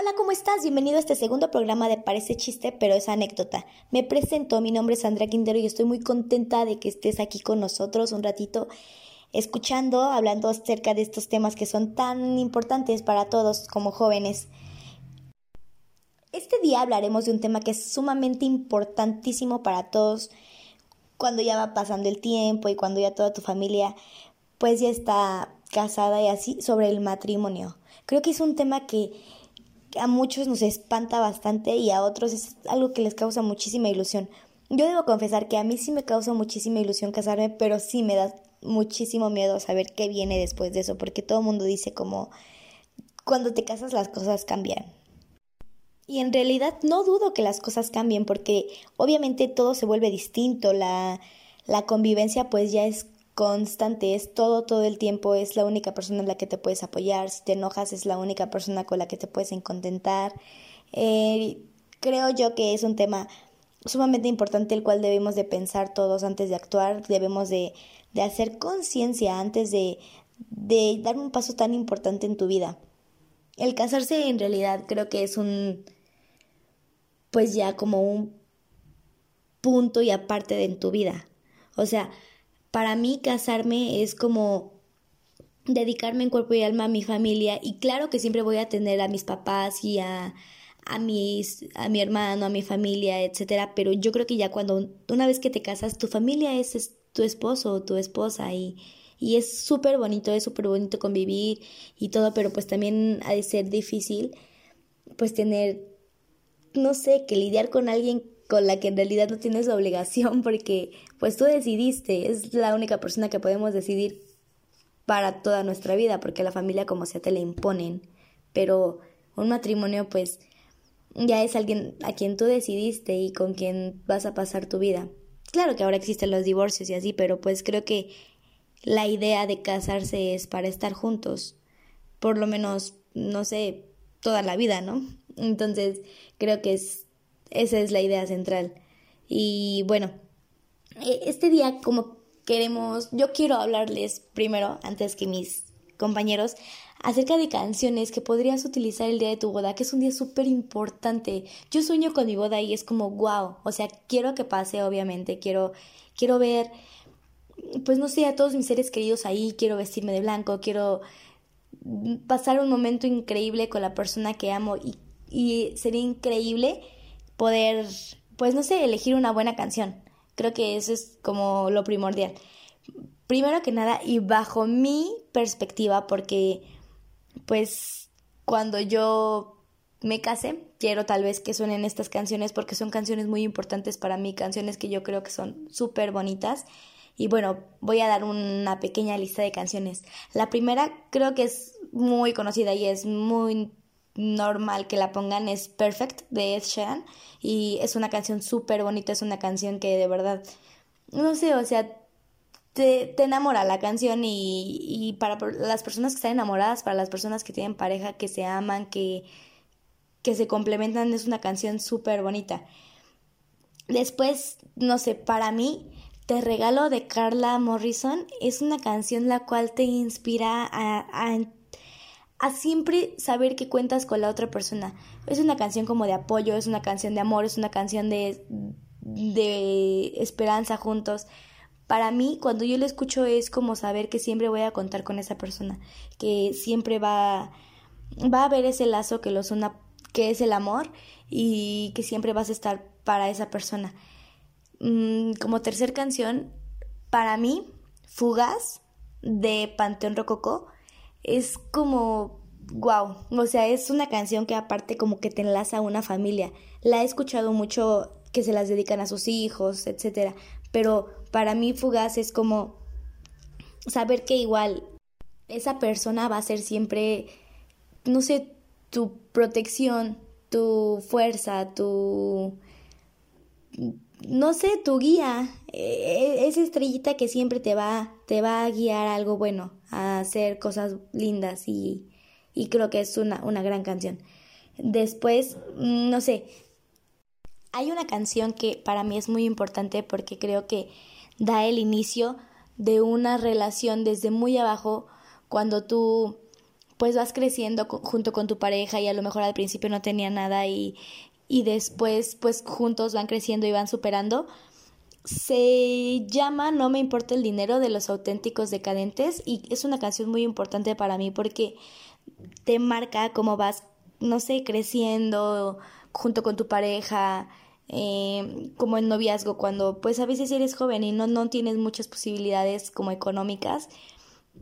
Hola, ¿cómo estás? Bienvenido a este segundo programa de Parece chiste, pero es anécdota. Me presento, mi nombre es Andrea Quintero y estoy muy contenta de que estés aquí con nosotros un ratito escuchando, hablando acerca de estos temas que son tan importantes para todos como jóvenes. Este día hablaremos de un tema que es sumamente importantísimo para todos cuando ya va pasando el tiempo y cuando ya toda tu familia pues ya está casada y así sobre el matrimonio. Creo que es un tema que a muchos nos espanta bastante y a otros es algo que les causa muchísima ilusión. Yo debo confesar que a mí sí me causa muchísima ilusión casarme, pero sí me da muchísimo miedo saber qué viene después de eso, porque todo el mundo dice como cuando te casas las cosas cambian. Y en realidad no dudo que las cosas cambien, porque obviamente todo se vuelve distinto, la, la convivencia pues ya es constante, es todo, todo el tiempo, es la única persona en la que te puedes apoyar, si te enojas es la única persona con la que te puedes contentar. Eh, creo yo que es un tema sumamente importante el cual debemos de pensar todos antes de actuar, debemos de, de hacer conciencia antes de, de dar un paso tan importante en tu vida. El casarse en realidad creo que es un, pues ya como un punto y aparte de en tu vida. O sea, para mí casarme es como dedicarme en cuerpo y alma a mi familia. Y claro que siempre voy a tener a mis papás y a, a, mis, a mi hermano, a mi familia, etcétera, pero yo creo que ya cuando una vez que te casas, tu familia es, tu esposo o tu esposa y, y es súper bonito, es súper bonito convivir y todo, pero pues también ha de ser difícil pues tener, no sé, que lidiar con alguien con la que en realidad no tienes obligación porque pues tú decidiste, es la única persona que podemos decidir para toda nuestra vida porque la familia como sea te la imponen, pero un matrimonio pues ya es alguien a quien tú decidiste y con quien vas a pasar tu vida. Claro que ahora existen los divorcios y así, pero pues creo que la idea de casarse es para estar juntos, por lo menos, no sé, toda la vida, ¿no? Entonces, creo que es esa es la idea central. Y bueno, e, este día como queremos, yo quiero hablarles primero, antes que mis compañeros, acerca de canciones que podrías utilizar el día de tu boda, que es un día súper importante. Yo sueño con mi boda y es como wow, o sea, quiero que pase, obviamente, quiero, quiero ver, pues no sé, a todos mis seres queridos ahí, quiero vestirme de blanco, quiero pasar un momento increíble con la persona que amo y, y sería increíble poder, pues no sé, elegir una buena canción. Creo que eso es como lo primordial. Primero que nada, y bajo mi perspectiva, porque pues cuando yo me case, quiero tal vez que suenen estas canciones porque son canciones muy importantes para mí, canciones que yo creo que son súper bonitas. Y bueno, voy a dar una pequeña lista de canciones. La primera creo que es muy conocida y es muy normal que la pongan es Perfect de Ed Sheeran y es una canción súper bonita, es una canción que de verdad, no sé, o sea, te, enamora la canción y, y para las personas que están enamoradas, para las personas que tienen pareja, que se aman, que, que se complementan, es una canción súper bonita. Después, no sé, para mí, Te regalo de Carla Morrison es una canción la cual te inspira a, a a siempre saber que cuentas con la otra persona. Es una canción como de apoyo, es una canción de amor, es una canción de, de esperanza juntos. Para mí, cuando yo lo escucho es como saber que siempre voy a contar con esa persona, que siempre va, va a haber ese lazo que los una, que es el amor y que siempre vas a estar para esa persona. Mm, como tercer canción, para mí, Fugaz de Panteón Rococó es como wow, o sea, es una canción que aparte como que te enlaza a una familia. La he escuchado mucho que se las dedican a sus hijos, etcétera, pero para mí Fugaz es como saber que igual esa persona va a ser siempre no sé, tu protección, tu fuerza, tu no sé, tu guía, e, e, esa estrellita que siempre te va, te va a guiar a algo bueno, a hacer cosas lindas y, y creo que es una, una gran canción. Después, mm, no sé, hay una canción que para mí es muy importante porque creo que da el inicio de una relación desde muy abajo cuando tú pues vas creciendo junto con tu pareja y a lo mejor al principio no tenía nada y, y después pues juntos van creciendo y van superando. Se llama No me importa el dinero de los auténticos decadentes y es una canción muy importante para mí porque te marca cómo vas, no sé, creciendo junto con tu pareja, eh, como en noviazgo, cuando pues a veces eres joven y no, no tienes muchas posibilidades como económicas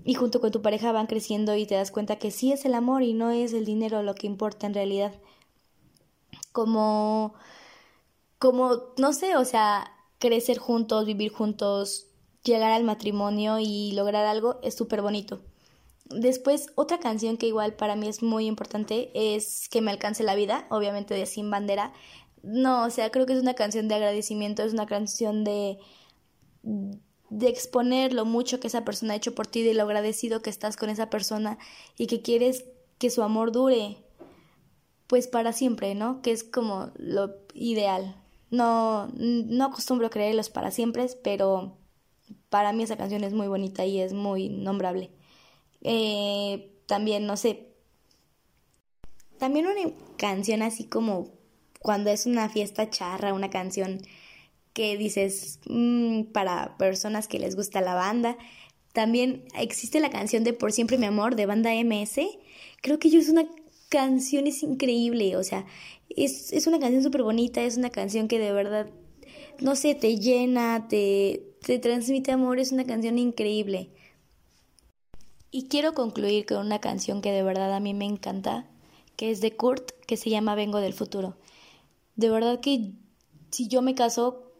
y junto con tu pareja van creciendo y te das cuenta que sí es el amor y no es el dinero lo que importa en realidad. Como, como, no sé, o sea, crecer juntos, vivir juntos, llegar al matrimonio y lograr algo es súper bonito. Después, otra canción que igual para mí es muy importante es Que me alcance la vida, obviamente de Sin Bandera. No, o sea, creo que es una canción de agradecimiento, es una canción de de exponer lo mucho que esa persona ha hecho por ti, de lo agradecido que estás con esa persona y que quieres que su amor dure pues para siempre, ¿no? Que es como lo ideal. No, no acostumbro creerlos para siempre, pero para mí esa canción es muy bonita y es muy nombrable. Eh, también, no sé, también una canción así como cuando es una fiesta charra, una canción que dices mm, para personas que les gusta la banda. También existe la canción de Por siempre mi amor de banda MS. Creo que yo es una canción es increíble, o sea, es, es una canción súper bonita, es una canción que de verdad, no sé, te llena, te, te transmite amor, es una canción increíble. Y quiero concluir con una canción que de verdad a mí me encanta, que es de Kurt, que se llama Vengo del futuro. De verdad que si yo me caso,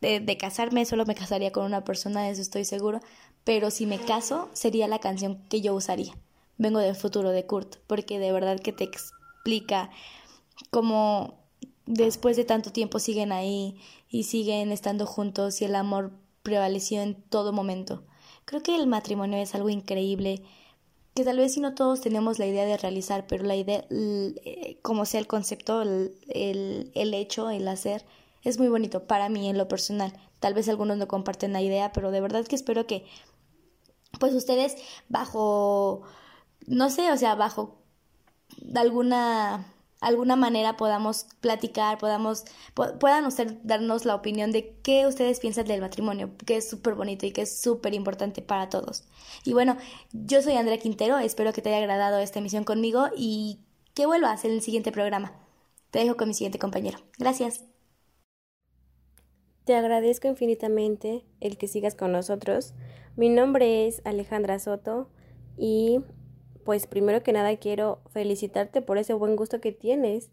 de, casarme, solo me casaría con una persona, de eso estoy seguro, pero si me caso sería la canción que yo usaría. Vengo del futuro de Kurt, porque de verdad que te explica cómo después de tanto tiempo siguen ahí y siguen estando juntos y el amor prevaleció en todo momento. Creo que el matrimonio es algo increíble que tal vez si no todos tenemos la idea de realizar, pero la idea, eh, como sea el concepto, el, el, el hecho, el hacer, es muy bonito para mí en lo personal. Tal vez algunos no comparten la idea, pero de verdad que espero que pues ustedes bajo no sé, o sea, bajo alguna alguna manera podamos platicar, podamos puedan ustedes darnos la opinión de qué ustedes piensan del matrimonio, que es súper bonito y que es súper importante para todos. Y bueno, yo soy Andrea Quintero, espero que te haya agradado esta emisión conmigo y que vuelvas en el siguiente programa. Te dejo con mi siguiente compañero. Gracias. Te agradezco infinitamente el que sigas con nosotros. Mi nombre es Alejandra Soto y pues primero que nada quiero felicitarte por ese buen gusto que tienes.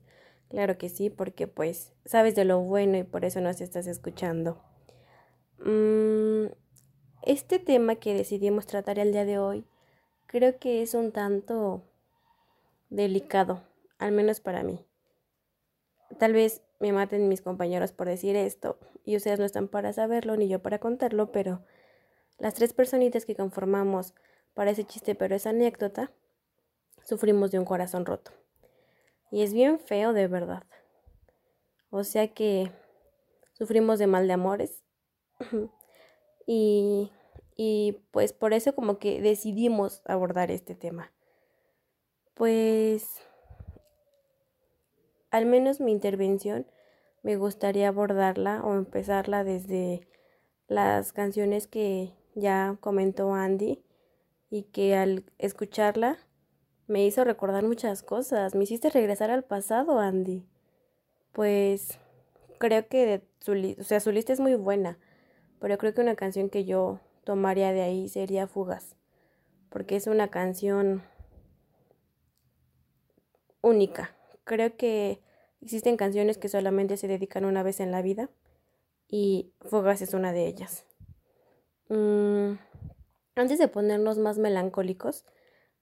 Claro que sí, porque pues sabes de lo bueno y por eso nos estás escuchando. Mm, este tema que decidimos tratar el día de hoy creo que es un tanto delicado, al menos para mí. Tal vez me maten mis compañeros por decir esto, y ustedes no están para saberlo ni yo para contarlo, pero las tres personitas que conformamos para ese chiste, pero esa anécdota, sufrimos de un corazón roto. Y es bien feo de verdad. O sea que sufrimos de mal de amores. y, y pues por eso como que decidimos abordar este tema. Pues al menos mi intervención me gustaría abordarla o empezarla desde las canciones que ya comentó Andy y que al escucharla me hizo recordar muchas cosas. Me hiciste regresar al pasado, Andy. Pues creo que su, o sea, su lista es muy buena, pero creo que una canción que yo tomaría de ahí sería Fugas, porque es una canción única creo que existen canciones que solamente se dedican una vez en la vida y Fogas es una de ellas. Mm, antes de ponernos más melancólicos,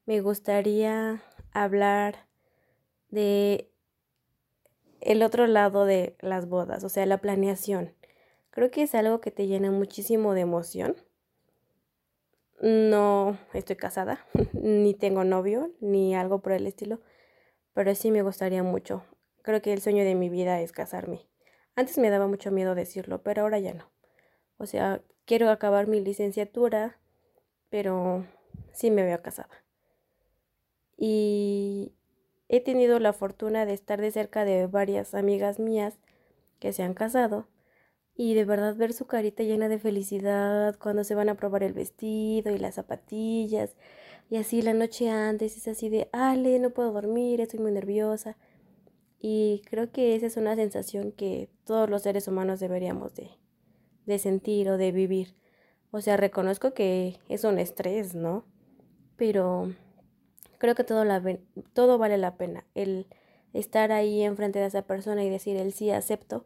me gustaría hablar de el otro lado de las bodas, o sea, la planeación. Creo que es algo que te llena muchísimo de emoción. No estoy casada, ni tengo novio, ni algo por el estilo, pero sí me gustaría mucho. Creo que el sueño de mi vida es casarme. Antes me daba mucho miedo decirlo, pero ahora ya no. O sea, quiero acabar mi licenciatura, pero sí me veo casada. Y he tenido la fortuna de estar de cerca de varias amigas mías que se han casado y de verdad ver su carita llena de felicidad cuando se van a probar el vestido y las zapatillas y así la noche antes es así de, Ale, no puedo dormir, estoy muy nerviosa. Y creo que esa es una sensación que todos los seres humanos deberíamos de, de sentir o de vivir. O sea, reconozco que es un estrés, ¿no? Pero creo que todo, la, todo vale la pena. El estar ahí enfrente de esa persona y decir el sí acepto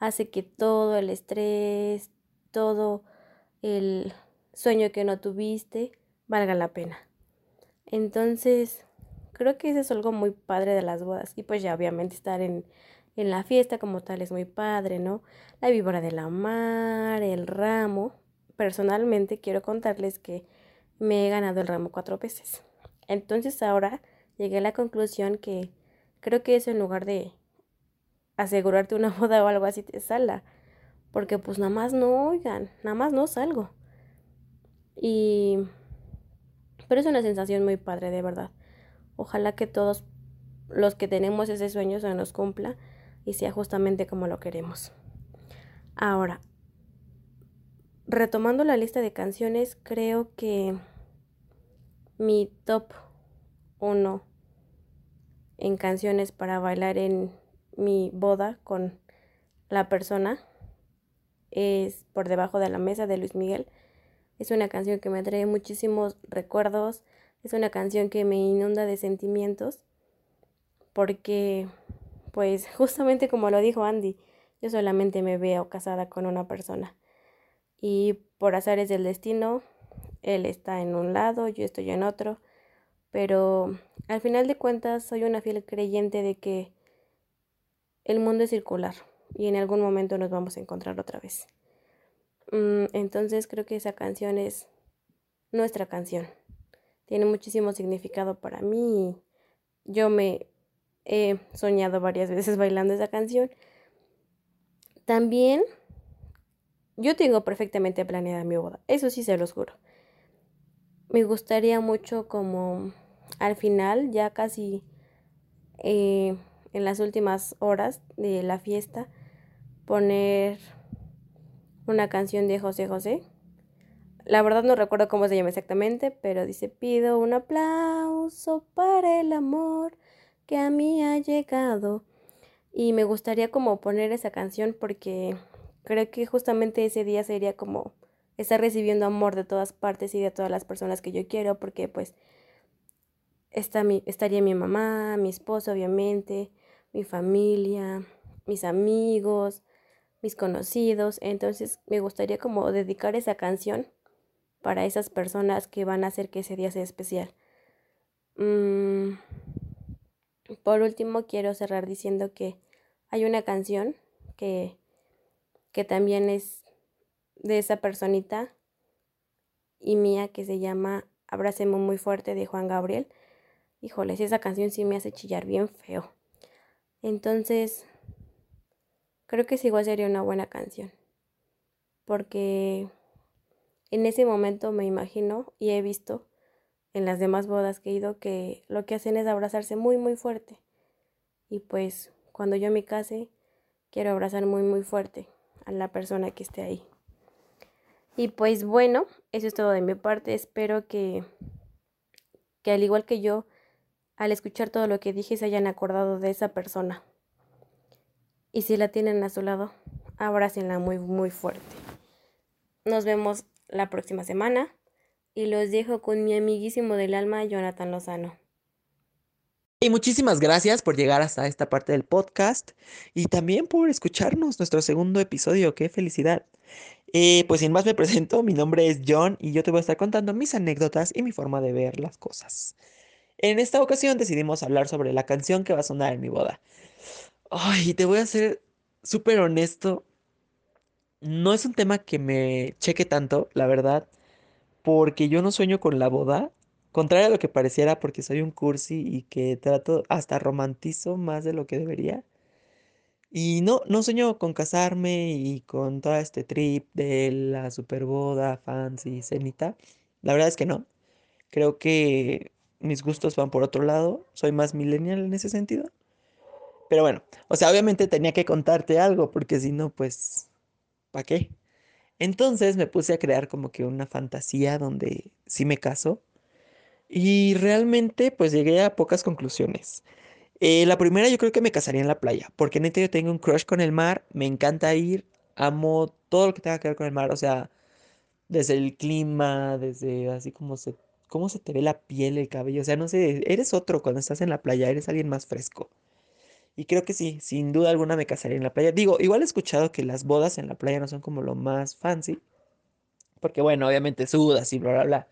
hace que todo el estrés, todo el sueño que no tuviste valga la pena. Entonces, creo que eso es algo muy padre de las bodas. Y pues ya obviamente estar en, en la fiesta como tal es muy padre, ¿no? La víbora de la mar, el ramo. Personalmente quiero contarles que me he ganado el ramo cuatro veces. Entonces ahora llegué a la conclusión que creo que eso en lugar de asegurarte una boda o algo así te salga. Porque pues nada más no oigan, nada más no salgo. Y... Pero es una sensación muy padre, de verdad. Ojalá que todos los que tenemos ese sueño se nos cumpla y sea justamente como lo queremos. Ahora, retomando la lista de canciones, creo que mi top 1 en canciones para bailar en mi boda con la persona es Por debajo de la mesa de Luis Miguel. Es una canción que me trae muchísimos recuerdos, es una canción que me inunda de sentimientos porque pues justamente como lo dijo Andy, yo solamente me veo casada con una persona y por azares del destino él está en un lado, yo estoy en otro, pero al final de cuentas soy una fiel creyente de que el mundo es circular y en algún momento nos vamos a encontrar otra vez. Mm, entonces creo que esa canción es nuestra canción. Tiene muchísimo significado para mí. Yo me he soñado varias veces bailando esa canción. También yo tengo perfectamente planeada mi boda. Eso sí se los juro. Me gustaría mucho como al final, ya casi eh, en las últimas horas de la fiesta, poner una canción de José José. La verdad no recuerdo cómo se llama exactamente, pero dice, pido un aplauso para el amor que a mí ha llegado. Y me gustaría como poner esa canción porque creo que justamente ese día sería como estar recibiendo amor de todas partes y de todas las personas que yo quiero, porque pues está mi, estaría mi mamá, mi esposo obviamente, mi familia, mis amigos, mis conocidos. Entonces me gustaría como dedicar esa canción para esas personas que van a hacer que ese día sea especial. Mm, por último, quiero cerrar diciendo que hay una canción que, que también es de esa personita y mía que se llama Abracemos muy fuerte de Juan Gabriel. Híjoles, esa canción sí me hace chillar bien feo. Entonces, creo que sí igual sería una buena canción. Porque en ese momento me imagino y he visto en las demás bodas que he ido que lo que hacen es abrazarse muy muy fuerte. Y pues cuando yo me case, quiero abrazar muy muy fuerte a la persona que esté ahí. Y pues bueno, eso es todo de mi parte. Espero que, que al igual que yo, al escuchar todo lo que dije, se hayan acordado de esa persona. Y si la tienen a su lado, abrácenla muy, muy fuerte. Nos vemos la próxima semana y los dejo con mi amiguísimo del alma, Jonathan Lozano. Y muchísimas gracias por llegar hasta esta parte del podcast y también por escucharnos nuestro segundo episodio. ¡Qué felicidad! Pues sin más me presento, mi nombre es John y yo te voy a estar contando mis anécdotas y mi forma de ver las cosas. En esta ocasión decidimos hablar sobre la canción que va a sonar en mi boda. Ay, te voy a ser súper honesto. No es un tema que me cheque tanto, la verdad, porque yo no sueño con la boda. Contrario a lo que pareciera, porque soy un cursi y que trato, hasta romantizo más de lo que debería. Y no, no sueño con casarme y con todo este trip de la super boda, fancy, cenita. La verdad es que no. Creo que mis gustos van por otro lado, soy más millennial en ese sentido. Pero bueno, o sea, obviamente tenía que contarte algo, porque si no, pues, ¿para qué? Entonces me puse a crear como que una fantasía donde sí me caso. Y realmente pues llegué a pocas conclusiones. Eh, la primera yo creo que me casaría en la playa, porque neta yo tengo un crush con el mar, me encanta ir, amo todo lo que tenga que ver con el mar, o sea, desde el clima, desde así como se, cómo se te ve la piel, el cabello, o sea, no sé, eres otro cuando estás en la playa, eres alguien más fresco. Y creo que sí, sin duda alguna me casaría en la playa. Digo, igual he escuchado que las bodas en la playa no son como lo más fancy, porque bueno, obviamente sudas y bla, bla, bla.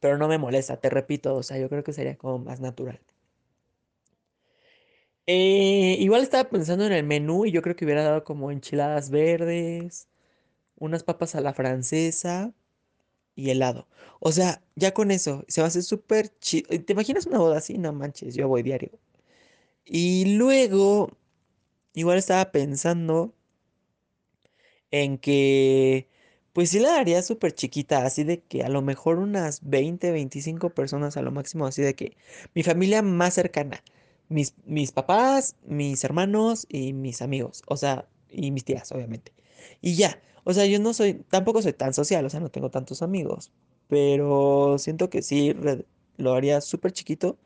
Pero no me molesta, te repito, o sea, yo creo que sería como más natural. Eh, igual estaba pensando en el menú y yo creo que hubiera dado como enchiladas verdes, unas papas a la francesa y helado. O sea, ya con eso se va a hacer súper chido. ¿Te imaginas una boda así? No manches, yo voy diario. Y luego, igual estaba pensando en que, pues sí la daría súper chiquita, así de que a lo mejor unas 20, 25 personas a lo máximo, así de que mi familia más cercana, mis, mis papás, mis hermanos y mis amigos, o sea, y mis tías, obviamente. Y ya, o sea, yo no soy, tampoco soy tan social, o sea, no tengo tantos amigos, pero siento que sí lo haría súper chiquito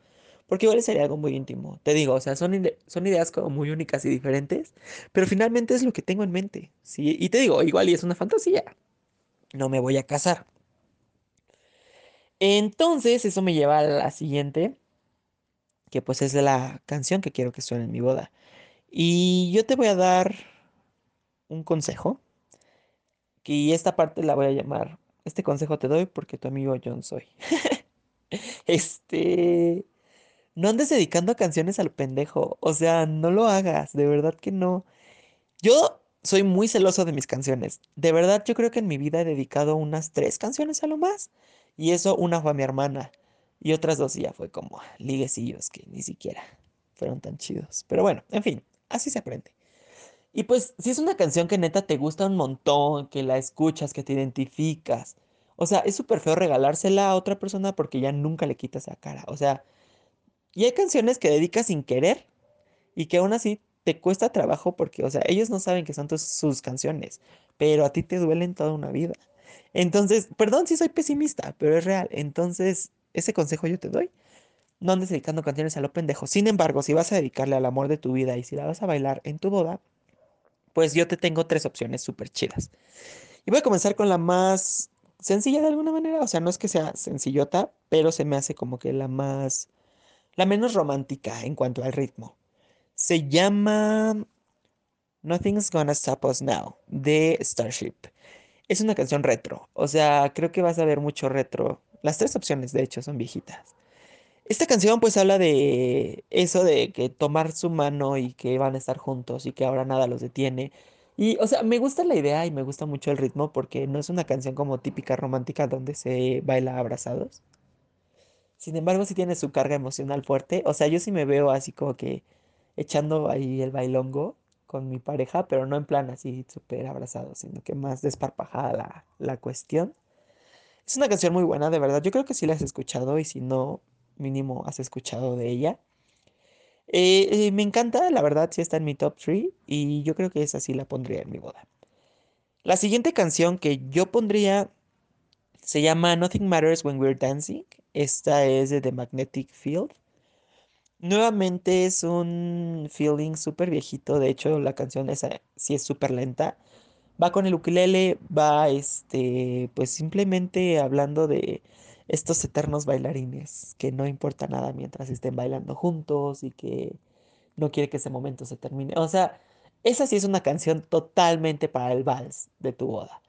porque igual sería algo muy íntimo. Te digo, o sea, son, son ideas como muy únicas y diferentes, pero finalmente es lo que tengo en mente. ¿sí? Y te digo, igual y es una fantasía. No me voy a casar. Entonces, eso me lleva a la siguiente, que pues es la canción que quiero que suene en mi boda. Y yo te voy a dar un consejo, y esta parte la voy a llamar, este consejo te doy porque tu amigo John soy. este, no andes dedicando canciones al pendejo. O sea, no lo hagas, de verdad que no. Yo soy muy celoso de mis canciones. De verdad, yo creo que en mi vida he dedicado unas tres canciones a lo más. Y eso, una fue a mi hermana. Y otras dos ya fue como liguecillos que ni siquiera fueron tan chidos. Pero bueno, en fin, así se aprende. Y pues, si es una canción que neta te gusta un montón, que la escuchas, que te identificas. O sea, es súper feo regalársela a otra persona porque ya nunca le quitas la cara. O sea, y hay canciones que dedicas sin querer y que aún así te cuesta trabajo porque, o sea, ellos no saben que son sus canciones, pero a ti te duelen toda una vida. Entonces, perdón si soy pesimista, pero es real. Entonces, ese consejo yo te doy. No andes dedicando canciones a lo pendejo. Sin embargo, si vas a dedicarle al amor de tu vida y si la vas a bailar en tu boda, pues yo te tengo tres opciones súper chidas. Y voy a comenzar con la más sencilla de alguna manera. O sea, no es que sea sencillota, pero se me hace como que la más la menos romántica en cuanto al ritmo. Se llama Nothing's Gonna Stop Us Now de Starship. Es una canción retro, o sea, creo que vas a ver mucho retro. Las tres opciones, de hecho, son viejitas. Esta canción pues habla de eso de que tomar su mano y que van a estar juntos y que ahora nada los detiene. Y, o sea, me gusta la idea y me gusta mucho el ritmo porque no es una canción como típica romántica donde se baila abrazados. Sin embargo, sí tiene su carga emocional fuerte. O sea, yo sí me veo así como que echando ahí el bailongo con mi pareja, pero no en plan así súper abrazado, sino que más desparpajada la, la cuestión. Es una canción muy buena, de verdad. Yo creo que sí la has escuchado y si no, mínimo has escuchado de ella. Eh, eh, me encanta, la verdad, sí está en mi top 3 y yo creo que esa sí la pondría en mi boda. La siguiente canción que yo pondría se llama Nothing Matters When We're Dancing. Esta es de The Magnetic Field. Nuevamente es un feeling súper viejito. De hecho, la canción esa sí es súper lenta. Va con el ukulele, va este, pues simplemente hablando de estos eternos bailarines que no importa nada mientras estén bailando juntos y que no quiere que ese momento se termine. O sea, esa sí es una canción totalmente para el vals de tu boda.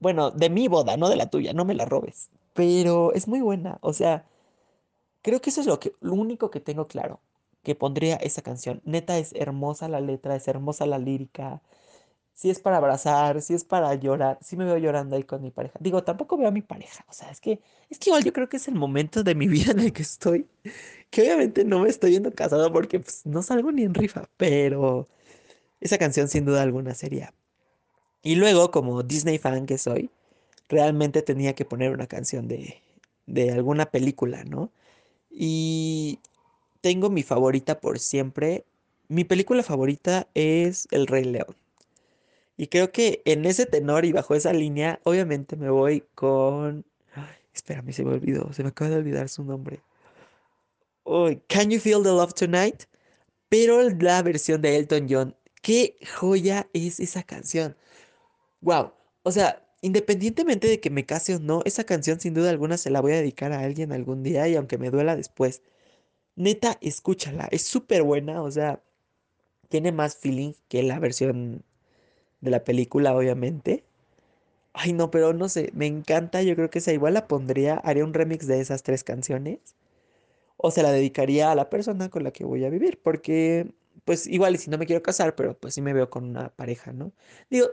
Bueno, de mi boda, no de la tuya, no me la robes. Pero es muy buena. O sea, creo que eso es lo, que, lo único que tengo claro. Que pondría esa canción. Neta, es hermosa la letra, es hermosa la lírica. Si es para abrazar, si es para llorar, si me veo llorando ahí con mi pareja. Digo, tampoco veo a mi pareja. O sea, es que, es que igual yo creo que es el momento de mi vida en el que estoy. Que obviamente no me estoy yendo casado porque pues, no salgo ni en rifa. Pero esa canción sin duda alguna sería y luego, como Disney fan que soy, realmente tenía que poner una canción de, de alguna película, ¿no? Y tengo mi favorita por siempre. Mi película favorita es El Rey León. Y creo que en ese tenor y bajo esa línea, obviamente me voy con... Espérame, se me olvidó, se me acaba de olvidar su nombre. Uy, Can You Feel the Love Tonight? Pero la versión de Elton John. Qué joya es esa canción. Wow. O sea, independientemente de que me case o no, esa canción sin duda alguna se la voy a dedicar a alguien algún día y aunque me duela después. Neta, escúchala. Es súper buena. O sea, tiene más feeling que la versión de la película, obviamente. Ay, no, pero no sé, me encanta. Yo creo que esa igual la pondría, haría un remix de esas tres canciones. O se la dedicaría a la persona con la que voy a vivir. Porque, pues igual, y si no me quiero casar, pero pues sí me veo con una pareja, ¿no? Digo,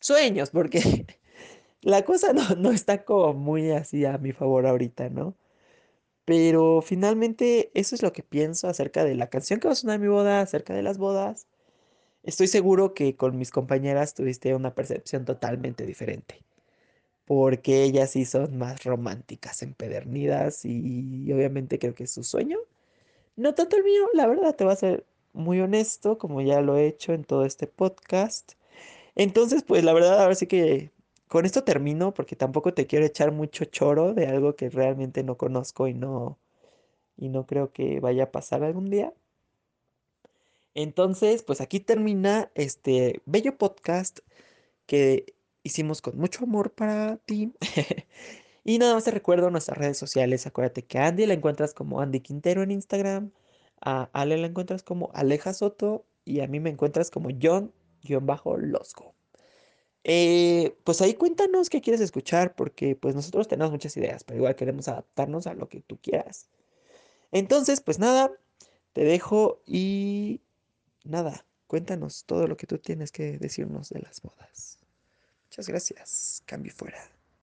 sueños, porque la cosa no, no está como muy así a mi favor ahorita, ¿no? Pero finalmente eso es lo que pienso acerca de la canción que va a sonar mi boda, acerca de las bodas. Estoy seguro que con mis compañeras tuviste una percepción totalmente diferente, porque ellas sí son más románticas, empedernidas y obviamente creo que es su sueño. No tanto el mío, la verdad, te voy a ser muy honesto, como ya lo he hecho en todo este podcast. Entonces, pues la verdad, ahora sí que con esto termino porque tampoco te quiero echar mucho choro de algo que realmente no conozco y no y no creo que vaya a pasar algún día. Entonces, pues aquí termina este bello podcast que hicimos con mucho amor para ti. y nada más te recuerdo nuestras redes sociales. Acuérdate que a Andy la encuentras como Andy Quintero en Instagram, a Ale la encuentras como Aleja Soto y a mí me encuentras como John-Losco. Eh, pues ahí cuéntanos qué quieres escuchar, porque pues nosotros tenemos muchas ideas, pero igual queremos adaptarnos a lo que tú quieras. Entonces, pues nada, te dejo y nada, cuéntanos todo lo que tú tienes que decirnos de las bodas. Muchas gracias. Cambio fuera.